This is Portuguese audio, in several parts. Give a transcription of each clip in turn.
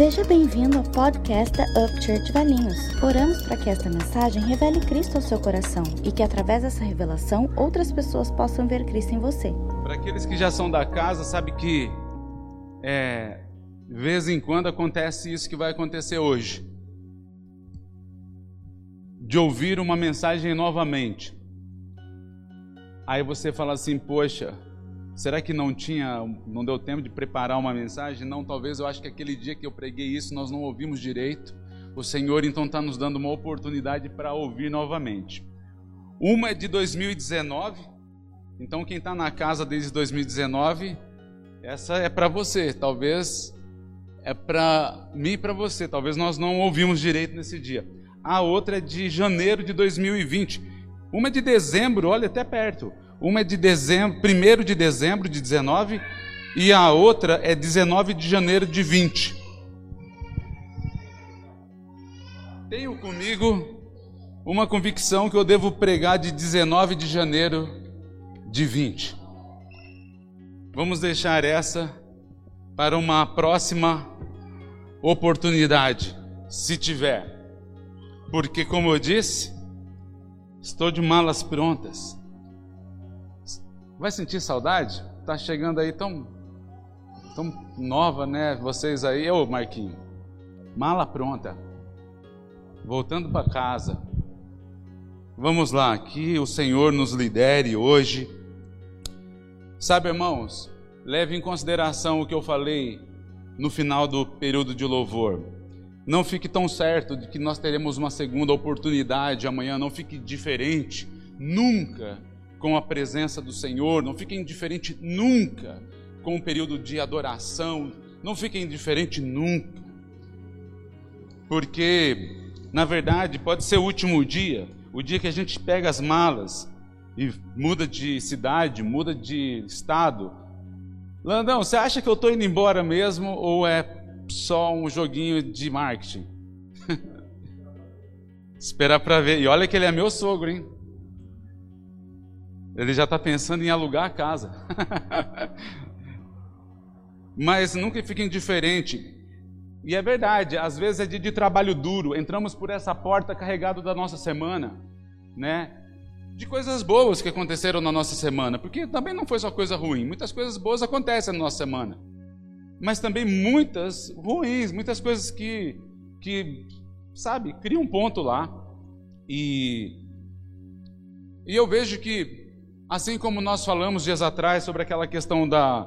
Seja bem-vindo ao podcast da Up Church Valinhos. Oramos para que esta mensagem revele Cristo ao seu coração e que através dessa revelação outras pessoas possam ver Cristo em você. Para aqueles que já são da casa, sabe que é, de vez em quando acontece isso que vai acontecer hoje. De ouvir uma mensagem novamente. Aí você fala assim, poxa, Será que não tinha, não deu tempo de preparar uma mensagem? Não, talvez eu acho que aquele dia que eu preguei isso nós não ouvimos direito. O Senhor então está nos dando uma oportunidade para ouvir novamente. Uma é de 2019, então quem está na casa desde 2019, essa é para você. Talvez é para mim e para você. Talvez nós não ouvimos direito nesse dia. A outra é de janeiro de 2020. Uma é de dezembro, olha até perto. Uma é de dezembro, 1 de dezembro de 19 e a outra é 19 de janeiro de 20. Tenho comigo uma convicção que eu devo pregar de 19 de janeiro de 20. Vamos deixar essa para uma próxima oportunidade, se tiver. Porque, como eu disse, estou de malas prontas. Vai sentir saudade? Tá chegando aí tão, tão nova, né? Vocês aí, ô Marquinho, mala pronta, voltando para casa. Vamos lá, que o Senhor nos lidere hoje. Sabe, irmãos, leve em consideração o que eu falei no final do período de louvor. Não fique tão certo de que nós teremos uma segunda oportunidade amanhã, não fique diferente. Nunca com a presença do Senhor, não fiquem indiferente nunca com o período de adoração, não fiquem indiferente nunca. Porque, na verdade, pode ser o último dia, o dia que a gente pega as malas e muda de cidade, muda de estado. Landão, você acha que eu estou indo embora mesmo ou é só um joguinho de marketing? Esperar para ver. E olha que ele é meu sogro, hein? Ele já está pensando em alugar a casa. Mas nunca fique indiferente. E é verdade, às vezes é dia de trabalho duro. Entramos por essa porta carregado da nossa semana, né? De coisas boas que aconteceram na nossa semana, porque também não foi só coisa ruim. Muitas coisas boas acontecem na nossa semana, mas também muitas ruins, muitas coisas que, que sabe, criam um ponto lá. E, e eu vejo que Assim como nós falamos dias atrás sobre aquela questão da,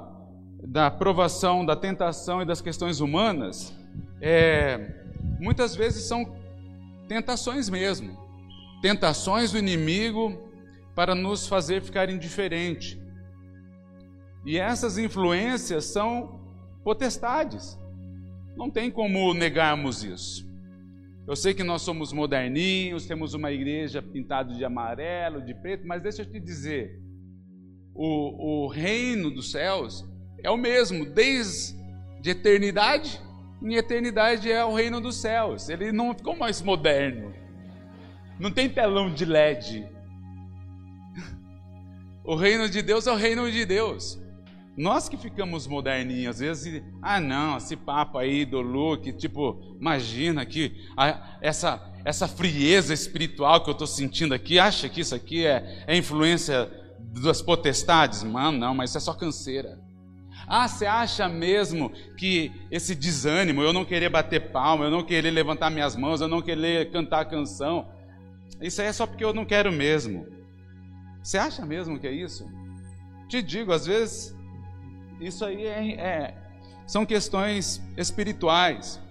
da provação, da tentação e das questões humanas, é, muitas vezes são tentações mesmo. Tentações do inimigo para nos fazer ficar indiferente. E essas influências são potestades. Não tem como negarmos isso. Eu sei que nós somos moderninhos, temos uma igreja pintada de amarelo, de preto, mas deixa eu te dizer: o, o reino dos céus é o mesmo, desde eternidade em eternidade é o reino dos céus. Ele não ficou mais moderno. Não tem telão de LED. O reino de Deus é o reino de Deus. Nós que ficamos moderninhos, às vezes, ah não, esse papo aí do look, tipo, imagina que a, essa, essa frieza espiritual que eu estou sentindo aqui, acha que isso aqui é, é influência das potestades? Mano, não, mas isso é só canseira. Ah, você acha mesmo que esse desânimo, eu não querer bater palma, eu não querer levantar minhas mãos, eu não querer cantar a canção, isso aí é só porque eu não quero mesmo. Você acha mesmo que é isso? Te digo, às vezes isso aí é, é, são questões espirituais.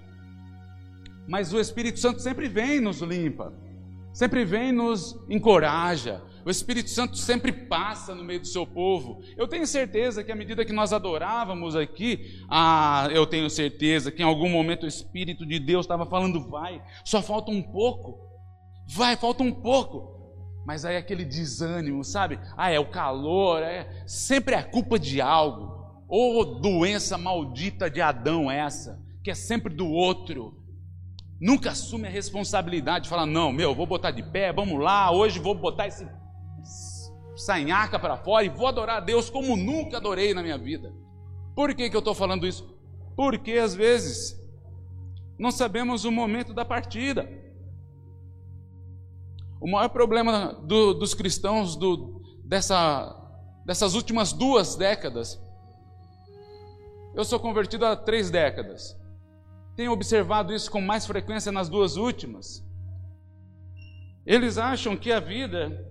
Mas o Espírito Santo sempre vem e nos limpa, sempre vem e nos encoraja. O Espírito Santo sempre passa no meio do seu povo. Eu tenho certeza que à medida que nós adorávamos aqui, ah, eu tenho certeza que em algum momento o Espírito de Deus estava falando, vai, só falta um pouco, vai, falta um pouco. Mas aí aquele desânimo, sabe? Ah, é o calor, é sempre é culpa de algo. Ô oh, doença maldita de Adão essa, que é sempre do outro. Nunca assume a responsabilidade, fala: "Não, meu, vou botar de pé, vamos lá, hoje vou botar esse sanhaca para fora e vou adorar a Deus como nunca adorei na minha vida". Por que, que eu estou falando isso? Porque às vezes Não sabemos o momento da partida. O maior problema do, dos cristãos do, dessa, dessas últimas duas décadas. Eu sou convertido há três décadas. Tenho observado isso com mais frequência nas duas últimas. Eles acham que a vida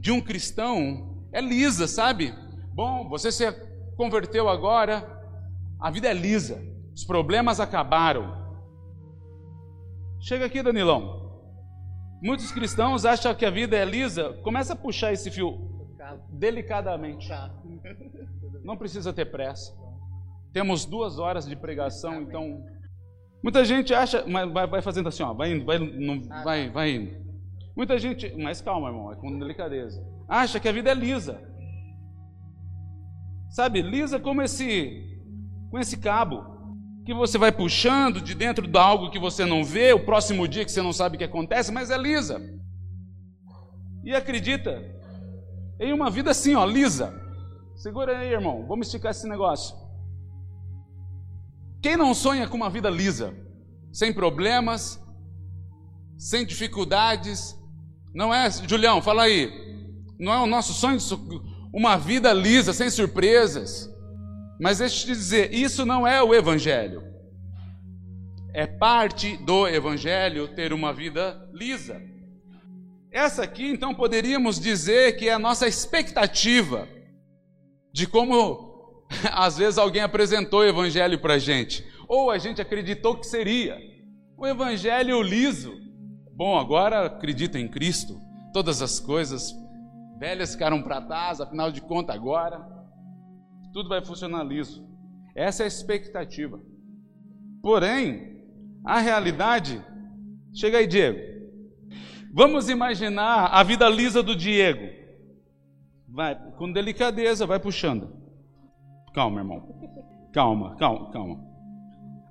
de um cristão é lisa, sabe? Bom, você se converteu agora, a vida é lisa, os problemas acabaram. Chega aqui, Danilão. Muitos cristãos acham que a vida é lisa. Começa a puxar esse fio delicadamente. Não precisa ter pressa. Temos duas horas de pregação, então. Muita gente acha, mas vai, fazendo assim, ó, vai indo, vai, não, vai, vai indo. Muita gente, mas calma, irmão, é com delicadeza. Acha que a vida é lisa. Sabe, lisa como esse, com esse cabo que você vai puxando de dentro de algo que você não vê, o próximo dia que você não sabe o que acontece, mas é lisa. E acredita em uma vida assim, ó, lisa. Segura aí, irmão, vamos esticar esse negócio. Quem não sonha com uma vida lisa, sem problemas, sem dificuldades? Não é, Julião, fala aí. Não é o nosso sonho uma vida lisa, sem surpresas. Mas deixa eu te dizer, isso não é o Evangelho. É parte do Evangelho ter uma vida lisa. Essa aqui, então, poderíamos dizer que é a nossa expectativa de como, às vezes, alguém apresentou o Evangelho para a gente, ou a gente acreditou que seria. O Evangelho liso. Bom, agora acredito em Cristo, todas as coisas velhas ficaram para trás, afinal de contas, agora tudo vai funcionar liso. Essa é a expectativa. Porém, a realidade. Chega aí, Diego. Vamos imaginar a vida lisa do Diego. Vai, com delicadeza, vai puxando. Calma, irmão. Calma, calma, calma.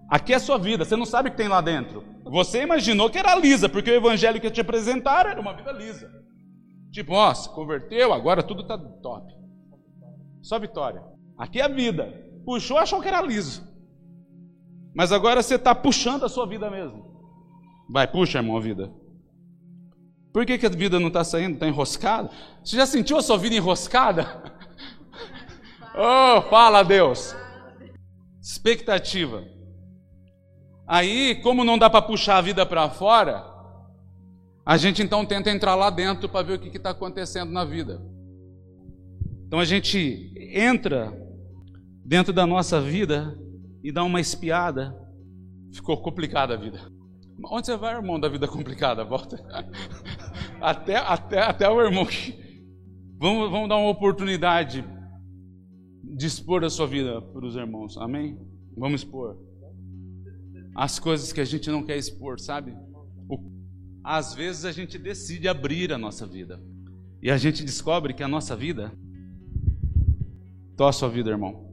Aqui é a sua vida, você não sabe o que tem lá dentro. Você imaginou que era lisa, porque o evangelho que te apresentaram era uma vida lisa. Tipo, ó, se converteu, agora tudo está top. Só vitória. Aqui é a vida. Puxou, achou que era liso. Mas agora você está puxando a sua vida mesmo. Vai, puxa, irmão, a vida. Por que, que a vida não está saindo? Está enroscada? Você já sentiu a sua vida enroscada? oh, fala Deus. Expectativa. Aí, como não dá para puxar a vida para fora, a gente então tenta entrar lá dentro para ver o que está acontecendo na vida. Então a gente entra dentro da nossa vida e dá uma espiada. Ficou complicada a vida. Onde você vai, irmão, da vida complicada? Volta. até, até, até o irmão. Vamos, vamos dar uma oportunidade de expor a sua vida para os irmãos. Amém? Vamos expor. As coisas que a gente não quer expor, sabe? Às vezes a gente decide abrir a nossa vida. E a gente descobre que a nossa vida Tô a sua vida, irmão.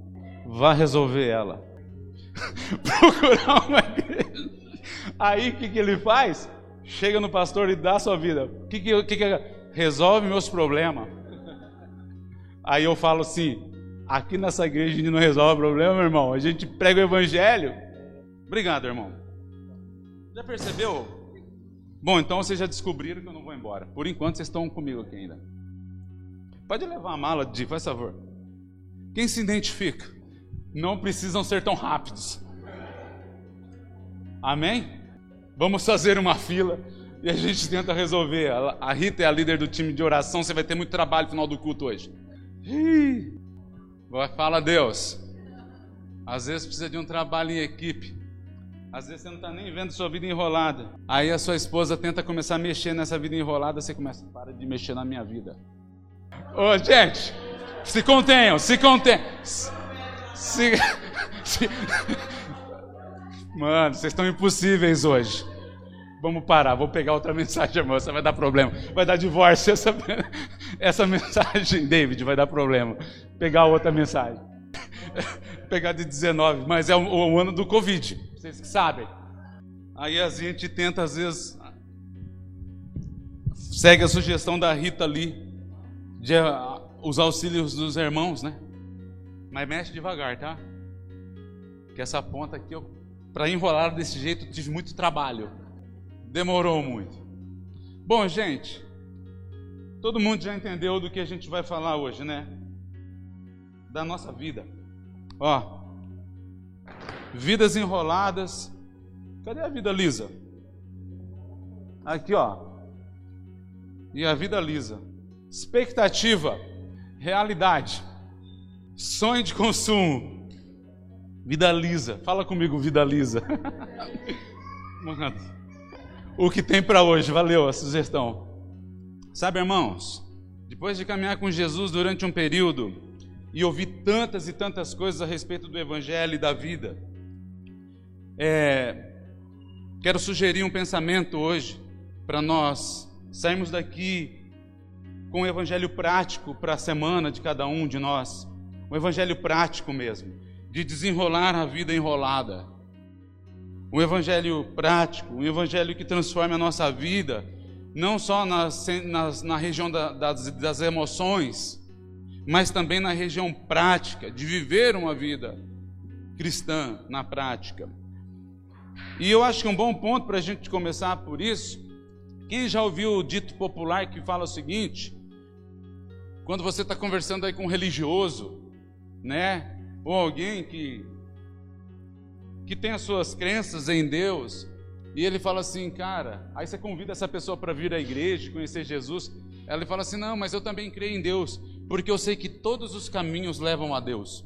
Vá resolver ela. Procurar uma igreja. Aí o que, que ele faz? Chega no pastor e dá a sua vida. O que, que, que, que resolve meus problemas? Aí eu falo assim: aqui nessa igreja a gente não resolve problema, meu irmão. A gente prega o evangelho. Obrigado, irmão. Já percebeu? Bom, então vocês já descobriram que eu não vou embora. Por enquanto vocês estão comigo aqui ainda. Pode levar a mala, Di, faz favor. Quem se identifica? Não precisam ser tão rápidos. Amém? Vamos fazer uma fila e a gente tenta resolver. A Rita é a líder do time de oração, você vai ter muito trabalho no final do culto hoje. Vai, fala Deus. Às vezes precisa de um trabalho em equipe. Às vezes você não está nem vendo sua vida enrolada. Aí a sua esposa tenta começar a mexer nessa vida enrolada, você começa, para de mexer na minha vida. Ô, gente, se contenham, se contenham. Se, se... Mano, vocês estão impossíveis hoje. Vamos parar, vou pegar outra mensagem, moça, vai dar problema. Vai dar divórcio essa, essa mensagem, David, vai dar problema. Pegar outra mensagem. pegar de 19, mas é o, o ano do Covid, vocês que sabem. Aí a gente tenta, às vezes, segue a sugestão da Rita ali, de os auxílios dos irmãos, né? Mas mexe devagar, tá? Que essa ponta aqui eu para enrolar desse jeito, tive muito trabalho. Demorou muito. Bom, gente, todo mundo já entendeu do que a gente vai falar hoje, né? Da nossa vida. Ó, vidas enroladas. Cadê a vida lisa? Aqui, ó. E a vida lisa. Expectativa, realidade, sonho de consumo, vida lisa. Fala comigo, vida lisa. o que tem para hoje? Valeu a sugestão. Sabe, irmãos, depois de caminhar com Jesus durante um período e ouvir tantas e tantas coisas a respeito do Evangelho e da vida, é, quero sugerir um pensamento hoje para nós sairmos daqui com o evangelho prático para a semana de cada um de nós. Um evangelho prático mesmo, de desenrolar a vida enrolada. Um evangelho prático, um evangelho que transforme a nossa vida, não só nas, na região da, das, das emoções, mas também na região prática, de viver uma vida cristã na prática. E eu acho que um bom ponto para a gente começar por isso, quem já ouviu o dito popular que fala o seguinte: quando você está conversando aí com um religioso, né? Ou alguém que, que tem as suas crenças em Deus, e ele fala assim, cara, aí você convida essa pessoa para vir à igreja, conhecer Jesus. Ela fala assim: não, mas eu também creio em Deus, porque eu sei que todos os caminhos levam a Deus.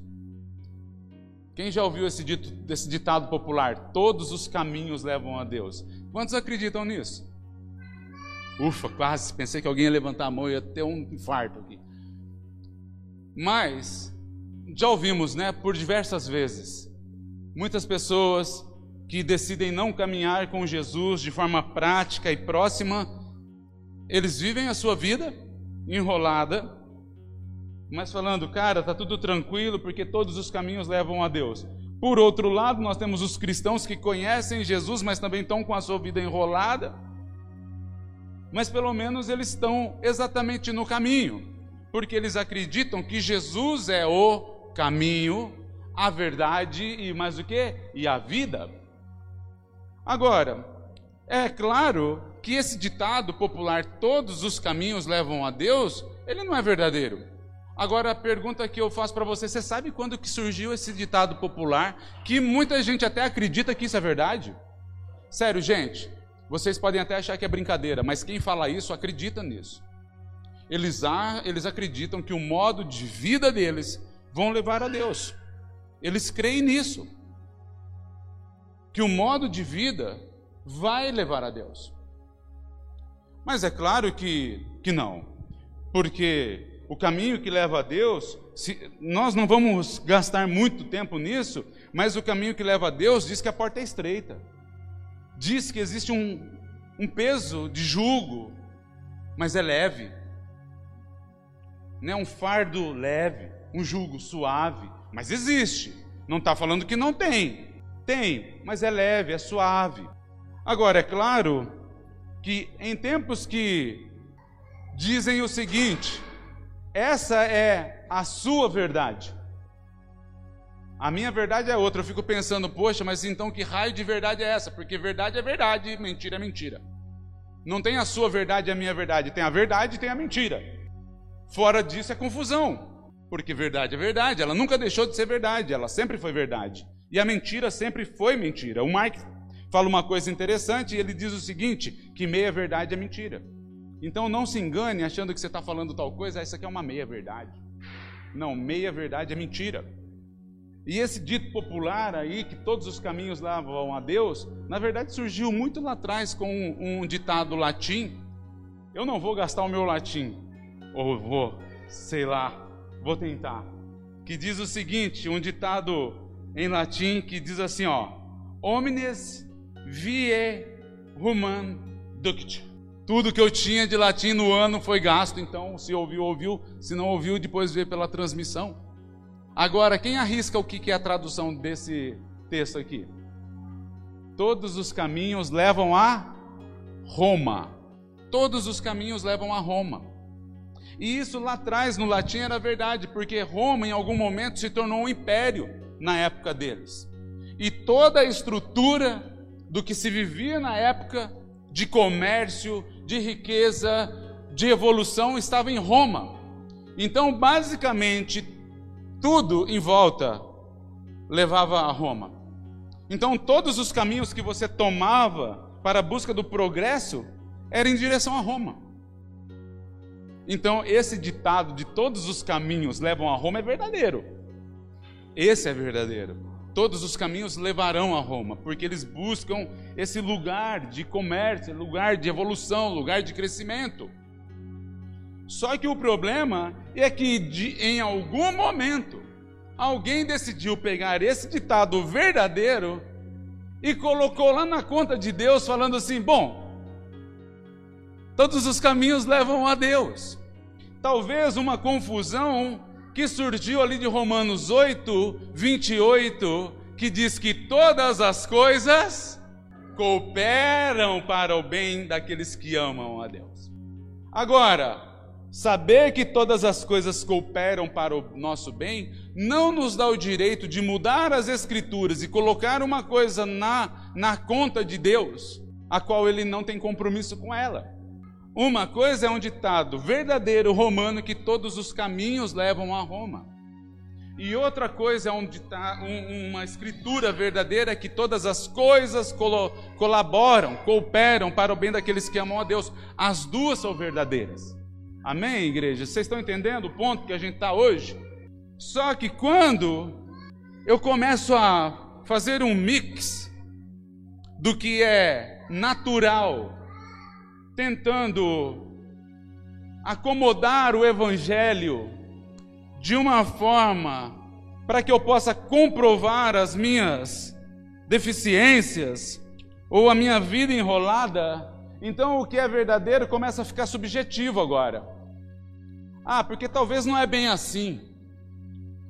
Quem já ouviu esse, dito, esse ditado popular? Todos os caminhos levam a Deus. Quantos acreditam nisso? Ufa, quase. Pensei que alguém ia levantar a mão e ia ter um infarto aqui. Mas já ouvimos, né, por diversas vezes, muitas pessoas que decidem não caminhar com Jesus de forma prática e próxima, eles vivem a sua vida enrolada, mas falando, cara, tá tudo tranquilo porque todos os caminhos levam a Deus. Por outro lado, nós temos os cristãos que conhecem Jesus, mas também estão com a sua vida enrolada. Mas pelo menos eles estão exatamente no caminho porque eles acreditam que Jesus é o caminho, a verdade e mais o que? E a vida. Agora, é claro que esse ditado popular, todos os caminhos levam a Deus, ele não é verdadeiro. Agora a pergunta que eu faço para você, você sabe quando que surgiu esse ditado popular que muita gente até acredita que isso é verdade? Sério, gente, vocês podem até achar que é brincadeira, mas quem fala isso acredita nisso eles, eles acreditam que o modo de vida deles vão levar a Deus. Eles creem nisso. Que o modo de vida vai levar a Deus. Mas é claro que, que não. Porque o caminho que leva a Deus, se, nós não vamos gastar muito tempo nisso, mas o caminho que leva a Deus diz que a porta é estreita. Diz que existe um, um peso de jugo, mas é leve né, um fardo leve, um jugo suave, mas existe. Não está falando que não tem. Tem, mas é leve, é suave. Agora, é claro que em tempos que dizem o seguinte: essa é a sua verdade. A minha verdade é outra. Eu fico pensando, poxa, mas então que raio de verdade é essa? Porque verdade é verdade, mentira é mentira. Não tem a sua verdade e a minha verdade, tem a verdade e tem a mentira. Fora disso é confusão, porque verdade é verdade, ela nunca deixou de ser verdade, ela sempre foi verdade. E a mentira sempre foi mentira. O Mark fala uma coisa interessante e ele diz o seguinte: que meia verdade é mentira. Então não se engane achando que você está falando tal coisa, essa aqui é uma meia verdade. Não, meia verdade é mentira. E esse dito popular aí, que todos os caminhos levam a Deus, na verdade surgiu muito lá atrás com um, um ditado latim. Eu não vou gastar o meu latim, ou vou, sei lá, vou tentar. Que diz o seguinte, um ditado em latim que diz assim, ó: Omnes vie human duct. Tudo que eu tinha de latim no ano foi gasto, então se ouviu, ouviu, se não ouviu, depois vê pela transmissão. Agora, quem arrisca o que é a tradução desse texto aqui? Todos os caminhos levam a Roma. Todos os caminhos levam a Roma. E isso lá atrás no latim era verdade, porque Roma em algum momento se tornou um império na época deles. e toda a estrutura do que se vivia na época de comércio, de riqueza, de evolução estava em Roma. Então, basicamente, tudo em volta levava a Roma. Então, todos os caminhos que você tomava para a busca do progresso eram em direção a Roma. Então, esse ditado de todos os caminhos levam a Roma é verdadeiro. Esse é verdadeiro. Todos os caminhos levarão a Roma, porque eles buscam esse lugar de comércio, lugar de evolução, lugar de crescimento. Só que o problema é que de, em algum momento alguém decidiu pegar esse ditado verdadeiro e colocou lá na conta de Deus, falando assim: bom, todos os caminhos levam a Deus. Talvez uma confusão que surgiu ali de Romanos 8, 28, que diz que todas as coisas cooperam para o bem daqueles que amam a Deus. Agora, saber que todas as coisas cooperam para o nosso bem não nos dá o direito de mudar as Escrituras e colocar uma coisa na, na conta de Deus, a qual ele não tem compromisso com ela. Uma coisa é um ditado verdadeiro romano que todos os caminhos levam a Roma. E outra coisa é um ditado, um, uma escritura verdadeira que todas as coisas colo, colaboram, cooperam para o bem daqueles que amam a Deus. As duas são verdadeiras. Amém, igreja? Vocês estão entendendo o ponto que a gente está hoje? Só que quando eu começo a fazer um mix do que é natural tentando acomodar o Evangelho de uma forma para que eu possa comprovar as minhas deficiências ou a minha vida enrolada, então o que é verdadeiro começa a ficar subjetivo agora. Ah, porque talvez não é bem assim.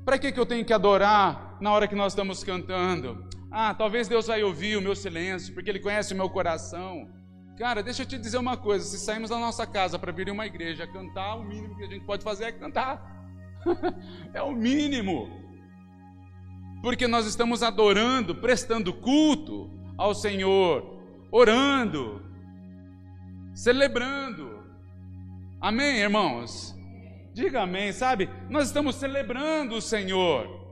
Para que, que eu tenho que adorar na hora que nós estamos cantando? Ah, talvez Deus vai ouvir o meu silêncio, porque Ele conhece o meu coração. Cara, deixa eu te dizer uma coisa: se saímos da nossa casa para vir em uma igreja cantar, o mínimo que a gente pode fazer é cantar. é o mínimo. Porque nós estamos adorando, prestando culto ao Senhor, orando, celebrando. Amém, irmãos? Diga amém, sabe? Nós estamos celebrando o Senhor.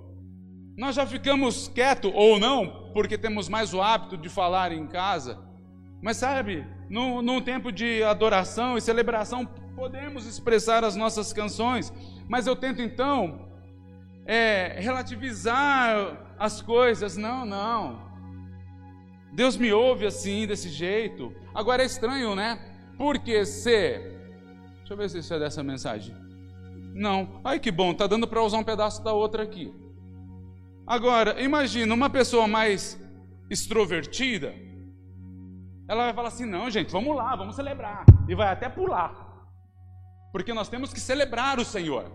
Nós já ficamos quietos, ou não, porque temos mais o hábito de falar em casa mas sabe, num, num tempo de adoração e celebração, podemos expressar as nossas canções, mas eu tento então é, relativizar as coisas. Não, não. Deus me ouve assim, desse jeito. Agora é estranho, né? Porque se. Deixa eu ver se isso é dessa mensagem. Não. Ai que bom, tá dando para usar um pedaço da outra aqui. Agora, imagina uma pessoa mais extrovertida ela vai falar assim: não, gente, vamos lá, vamos celebrar. E vai até pular. Porque nós temos que celebrar o Senhor.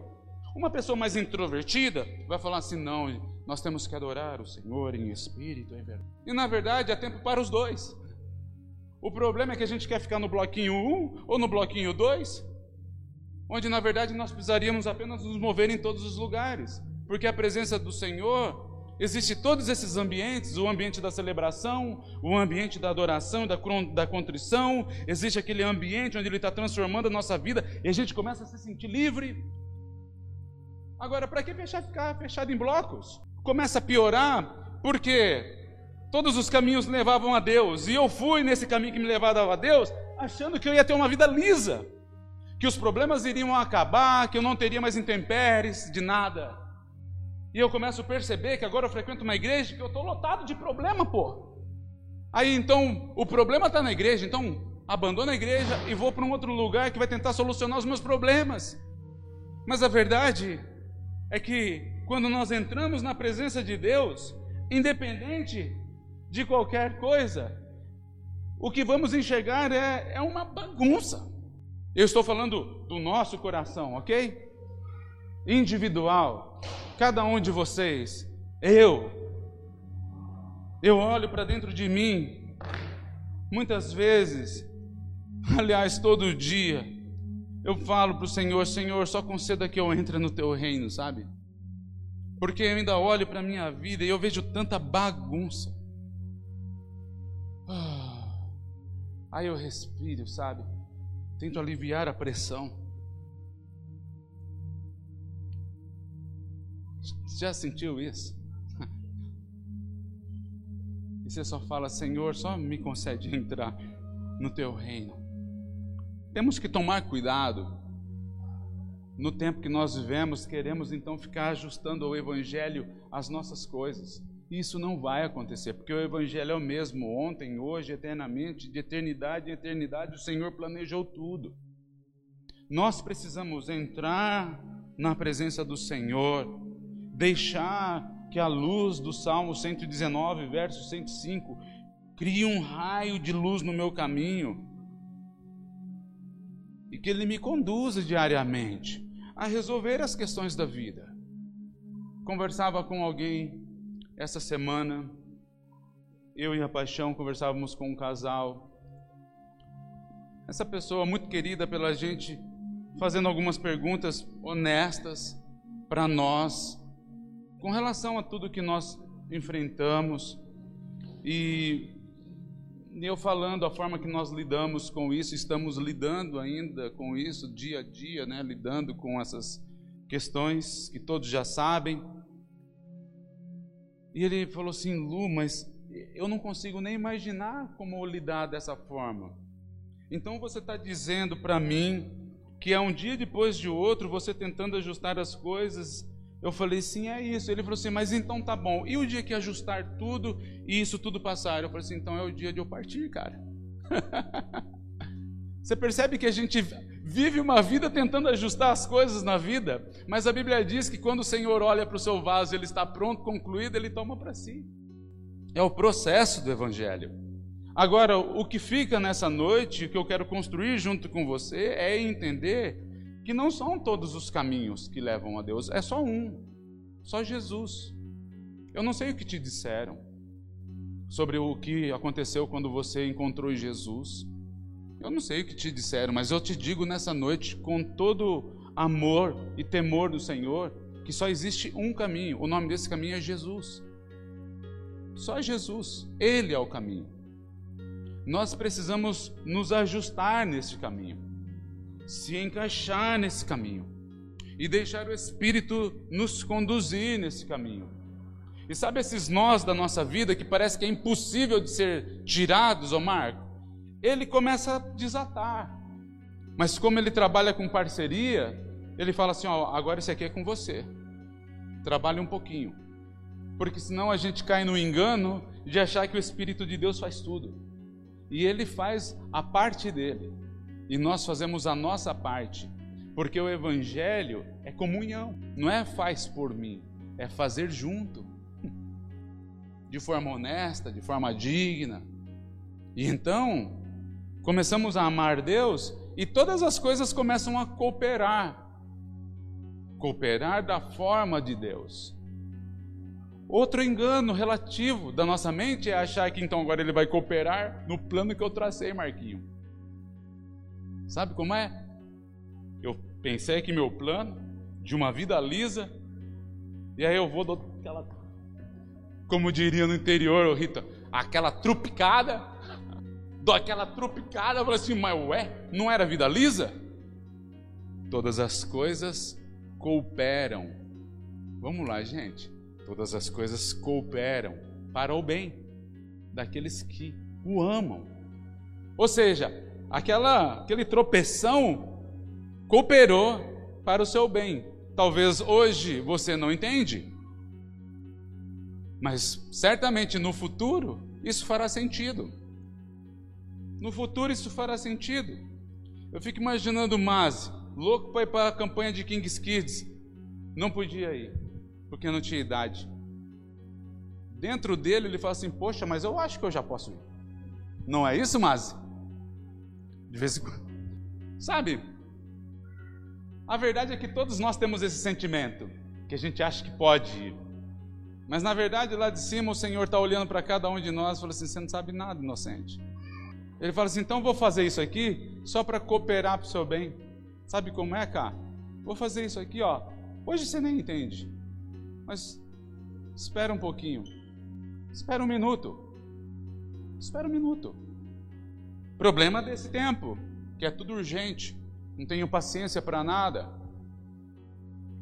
Uma pessoa mais introvertida vai falar assim: não, nós temos que adorar o Senhor em espírito e verdade. E na verdade é tempo para os dois. O problema é que a gente quer ficar no bloquinho 1 ou no bloquinho 2, onde na verdade nós precisaríamos apenas nos mover em todos os lugares, porque a presença do Senhor Existe todos esses ambientes, o ambiente da celebração, o ambiente da adoração, da, da contrição, existe aquele ambiente onde Ele está transformando a nossa vida e a gente começa a se sentir livre. Agora, para que fechar, ficar fechado em blocos? Começa a piorar, porque todos os caminhos levavam a Deus, e eu fui nesse caminho que me levava a Deus, achando que eu ia ter uma vida lisa, que os problemas iriam acabar, que eu não teria mais intempéries de nada. E eu começo a perceber que agora eu frequento uma igreja que eu estou lotado de problema, pô. Aí então, o problema está na igreja, então abandono a igreja e vou para um outro lugar que vai tentar solucionar os meus problemas. Mas a verdade é que quando nós entramos na presença de Deus, independente de qualquer coisa, o que vamos enxergar é, é uma bagunça. Eu estou falando do nosso coração, ok? Individual cada um de vocês, eu, eu olho para dentro de mim, muitas vezes, aliás, todo dia, eu falo para o Senhor: Senhor, só conceda que eu entre no teu reino, sabe? Porque eu ainda olho para a minha vida e eu vejo tanta bagunça. Ah, aí eu respiro, sabe? Tento aliviar a pressão. Já sentiu isso? E você só fala, Senhor, só me concede entrar no teu reino. Temos que tomar cuidado. No tempo que nós vivemos, queremos então ficar ajustando ao Evangelho as nossas coisas. Isso não vai acontecer, porque o Evangelho é o mesmo ontem, hoje, eternamente, de eternidade em eternidade, o Senhor planejou tudo. Nós precisamos entrar na presença do Senhor, deixar que a luz do Salmo 119, verso 105, crie um raio de luz no meu caminho e que Ele me conduza diariamente a resolver as questões da vida. Conversava com alguém essa semana, eu e a Paixão conversávamos com um casal. Essa pessoa muito querida pela gente, fazendo algumas perguntas honestas para nós, com relação a tudo que nós enfrentamos. E eu falando a forma que nós lidamos com isso, estamos lidando ainda com isso dia a dia, né? lidando com essas questões que todos já sabem. E ele falou assim: Lu, mas eu não consigo nem imaginar como lidar dessa forma. Então você está dizendo para mim que é um dia depois de outro você tentando ajustar as coisas. Eu falei, sim, é isso. Ele falou assim, mas então tá bom. E o dia que ajustar tudo e isso tudo passar? Eu falei assim, então é o dia de eu partir, cara. Você percebe que a gente vive uma vida tentando ajustar as coisas na vida, mas a Bíblia diz que quando o Senhor olha para o seu vaso, ele está pronto, concluído, ele toma para si. É o processo do Evangelho. Agora, o que fica nessa noite, o que eu quero construir junto com você, é entender que não são todos os caminhos que levam a Deus, é só um, só Jesus. Eu não sei o que te disseram sobre o que aconteceu quando você encontrou Jesus. Eu não sei o que te disseram, mas eu te digo nessa noite, com todo amor e temor do Senhor, que só existe um caminho. O nome desse caminho é Jesus. Só Jesus. Ele é o caminho. Nós precisamos nos ajustar nesse caminho, se encaixar nesse caminho e deixar o Espírito nos conduzir nesse caminho. E sabe esses nós da nossa vida que parece que é impossível de ser tirados, ô Marco? ele começa a desatar. Mas como ele trabalha com parceria, ele fala assim: ó, agora esse aqui é com você. Trabalhe um pouquinho. Porque senão a gente cai no engano de achar que o Espírito de Deus faz tudo. E ele faz a parte dele. E nós fazemos a nossa parte. Porque o Evangelho é comunhão. Não é faz por mim, é fazer junto. De forma honesta, de forma digna. E então, Começamos a amar Deus e todas as coisas começam a cooperar. Cooperar da forma de Deus. Outro engano relativo da nossa mente é achar que então agora ele vai cooperar no plano que eu tracei, Marquinho. Sabe como é? Eu pensei que meu plano de uma vida lisa, e aí eu vou dar aquela, como diria no interior, Rita, aquela trupicada, dou aquela tropicada, eu falo assim, mas ué, não era vida lisa? Todas as coisas cooperam. Vamos lá, gente. Todas as coisas cooperam para o bem daqueles que o amam. Ou seja, aquela, aquele tropeção cooperou para o seu bem. Talvez hoje você não entende, mas certamente no futuro isso fará sentido. No futuro isso fará sentido. Eu fico imaginando o Maz, louco para ir para a campanha de King's Kids. Não podia ir, porque não tinha idade. Dentro dele ele fala assim: Poxa, mas eu acho que eu já posso ir. Não é isso, Maz? De vez em quando. Sabe? A verdade é que todos nós temos esse sentimento, que a gente acha que pode ir. Mas na verdade, lá de cima, o Senhor está olhando para cada um de nós e fala assim: Você não sabe nada, inocente. Ele fala assim: então vou fazer isso aqui só para cooperar para o seu bem. Sabe como é, cá? Vou fazer isso aqui, ó. Hoje você nem entende. Mas espera um pouquinho. Espera um minuto. Espera um minuto. Problema desse tempo, que é tudo urgente. Não tenho paciência para nada.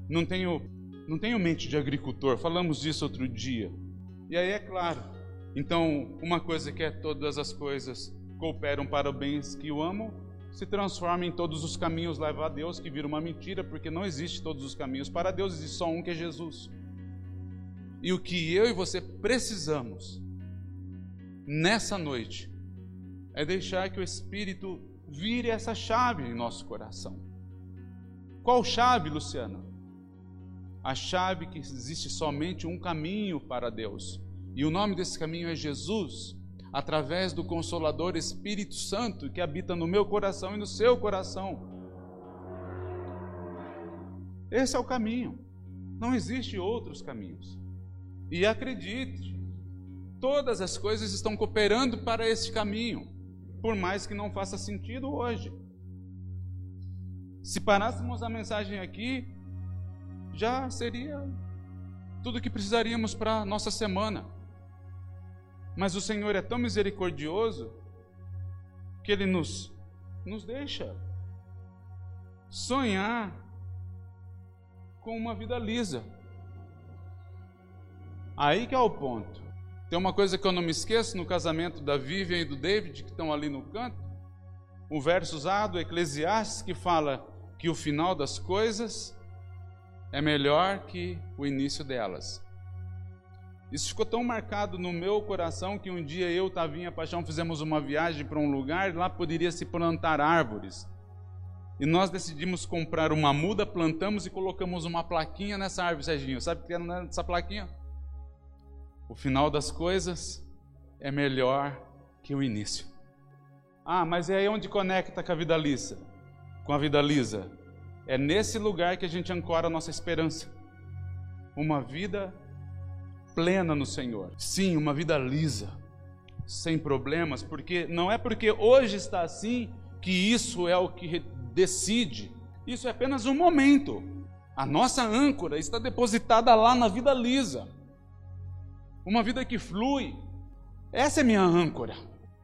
Não tenho, não tenho mente de agricultor. Falamos disso outro dia. E aí é claro. Então, uma coisa que é todas as coisas cooperam para bens que o amam, se transforma em todos os caminhos leva a Deus, que vira uma mentira, porque não existe todos os caminhos para Deus, existe só um que é Jesus. E o que eu e você precisamos nessa noite é deixar que o Espírito vire essa chave em nosso coração. Qual chave, Luciano? A chave que existe somente um caminho para Deus. E o nome desse caminho é Jesus, através do Consolador Espírito Santo que habita no meu coração e no seu coração. Esse é o caminho. Não existe outros caminhos. E acredite, todas as coisas estão cooperando para esse caminho, por mais que não faça sentido hoje. Se parássemos a mensagem aqui, já seria tudo que precisaríamos para a nossa semana. Mas o Senhor é tão misericordioso que Ele nos, nos deixa sonhar com uma vida lisa. Aí que é o ponto. Tem uma coisa que eu não me esqueço no casamento da Vivian e do David, que estão ali no canto. O verso usado, Eclesiastes, que fala que o final das coisas é melhor que o início delas. Isso ficou tão marcado no meu coração que um dia eu, Tavinha Paixão, fizemos uma viagem para um lugar lá poderia se plantar árvores. E nós decidimos comprar uma muda, plantamos e colocamos uma plaquinha nessa árvore, Serginho. Sabe o que era nessa plaquinha? O final das coisas é melhor que o início. Ah, mas é aí onde conecta com a vida lisa? Com a vida lisa. É nesse lugar que a gente ancora a nossa esperança. Uma vida plena no Senhor. Sim, uma vida lisa, sem problemas, porque não é porque hoje está assim que isso é o que decide. Isso é apenas um momento. A nossa âncora está depositada lá na vida lisa uma vida que flui. Essa é minha âncora.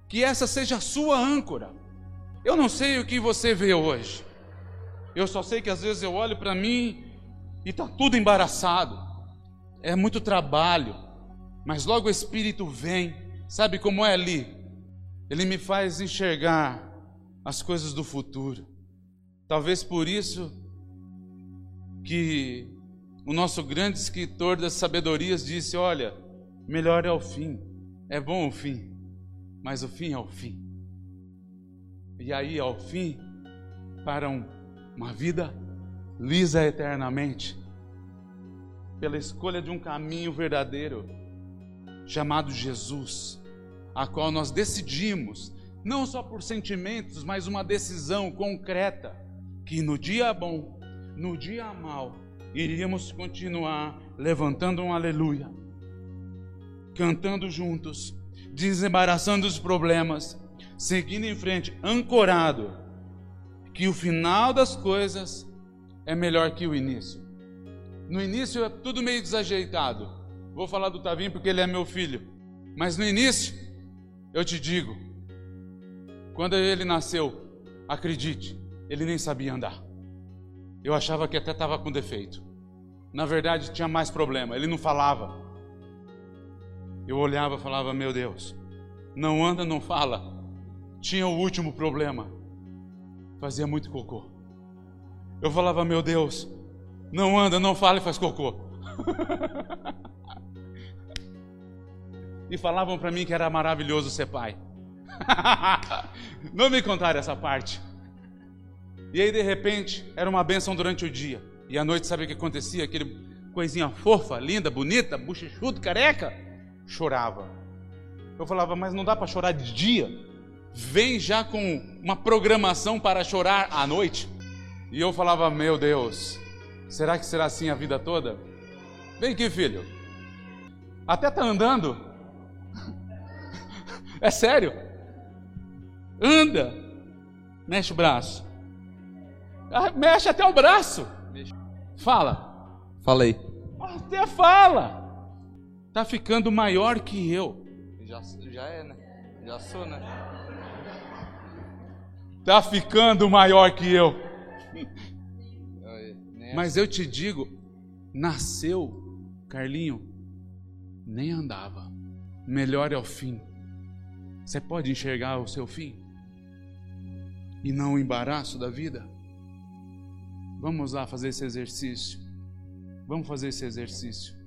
Que essa seja a sua âncora. Eu não sei o que você vê hoje. Eu só sei que às vezes eu olho para mim e está tudo embaraçado. É muito trabalho. Mas logo o Espírito vem. Sabe como é ali? Ele me faz enxergar as coisas do futuro. Talvez por isso que o nosso grande escritor das sabedorias disse: Olha, Melhor é o fim. É bom o fim, mas o fim é o fim. E aí, ao fim, para um, uma vida lisa eternamente, pela escolha de um caminho verdadeiro, chamado Jesus, a qual nós decidimos, não só por sentimentos, mas uma decisão concreta, que no dia bom, no dia mal, iríamos continuar levantando um aleluia cantando juntos, desembaraçando os problemas, seguindo em frente, ancorado, que o final das coisas é melhor que o início. No início é tudo meio desajeitado. Vou falar do Tavinho porque ele é meu filho. Mas no início, eu te digo, quando ele nasceu, acredite, ele nem sabia andar. Eu achava que até estava com defeito. Na verdade, tinha mais problema. Ele não falava. Eu olhava e falava: Meu Deus, não anda, não fala. Tinha o último problema, fazia muito cocô. Eu falava: Meu Deus, não anda, não fala e faz cocô. e falavam para mim que era maravilhoso ser pai. não me contaram essa parte. E aí, de repente, era uma benção durante o dia. E à noite, sabe o que acontecia? Aquele coisinha fofa, linda, bonita, bochechudo, careca chorava. Eu falava, mas não dá para chorar de dia? Vem já com uma programação para chorar à noite. E eu falava, meu Deus, será que será assim a vida toda? Vem aqui, filho. Até tá andando. É sério. Anda. Mexe o braço. Ah, mexe até o braço. Fala. Falei. até fala. Tá ficando maior que eu. Já, já é, né? Já sou, né? Tá ficando maior que eu. Mas eu te digo, nasceu, Carlinho, nem andava. Melhor é o fim. Você pode enxergar o seu fim? E não o embaraço da vida? Vamos lá fazer esse exercício. Vamos fazer esse exercício.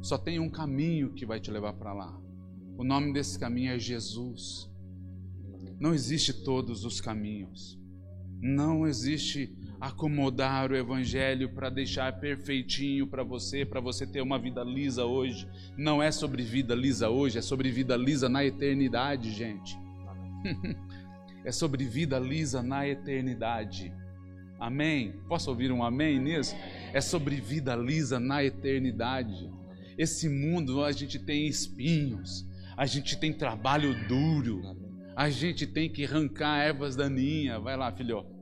Só tem um caminho que vai te levar para lá. O nome desse caminho é Jesus. Não existe todos os caminhos. Não existe acomodar o evangelho para deixar perfeitinho para você, para você ter uma vida lisa hoje. Não é sobre vida lisa hoje, é sobre vida lisa na eternidade, gente. é sobre vida lisa na eternidade. Amém? Posso ouvir um amém nisso? É sobre vida lisa na eternidade. Esse mundo a gente tem espinhos, a gente tem trabalho duro, a gente tem que arrancar ervas daninhas. Vai lá, filho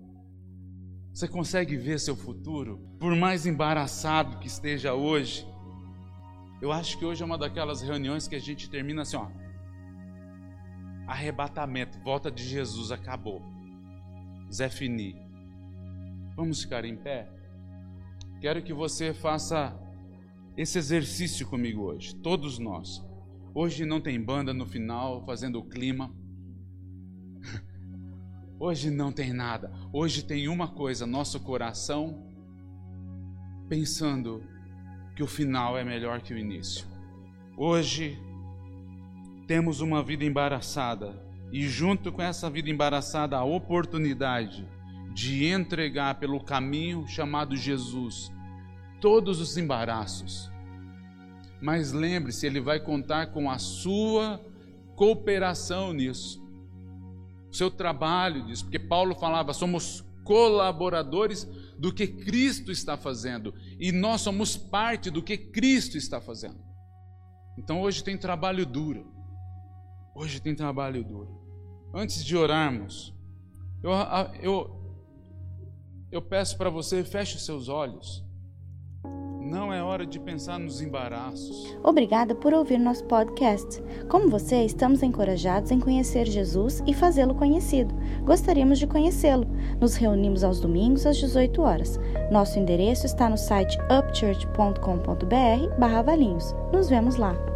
você consegue ver seu futuro? Por mais embaraçado que esteja hoje, eu acho que hoje é uma daquelas reuniões que a gente termina assim, ó. Arrebatamento, volta de Jesus, acabou. Zé Fini. Vamos ficar em pé? Quero que você faça esse exercício comigo hoje, todos nós. Hoje não tem banda no final fazendo o clima. Hoje não tem nada. Hoje tem uma coisa, nosso coração pensando que o final é melhor que o início. Hoje temos uma vida embaraçada e junto com essa vida embaraçada a oportunidade de entregar pelo caminho chamado Jesus todos os embaraços. Mas lembre-se, ele vai contar com a sua cooperação nisso seu trabalho disso, porque Paulo falava, somos colaboradores do que Cristo está fazendo e nós somos parte do que Cristo está fazendo. Então hoje tem trabalho duro. Hoje tem trabalho duro. Antes de orarmos, eu, eu, eu peço para você, feche os seus olhos. Não é hora de pensar nos embaraços. Obrigada por ouvir nosso podcast. Como você, estamos encorajados em conhecer Jesus e fazê-lo conhecido. Gostaríamos de conhecê-lo. Nos reunimos aos domingos às 18 horas. Nosso endereço está no site upchurch.com.br/valinhos. Nos vemos lá.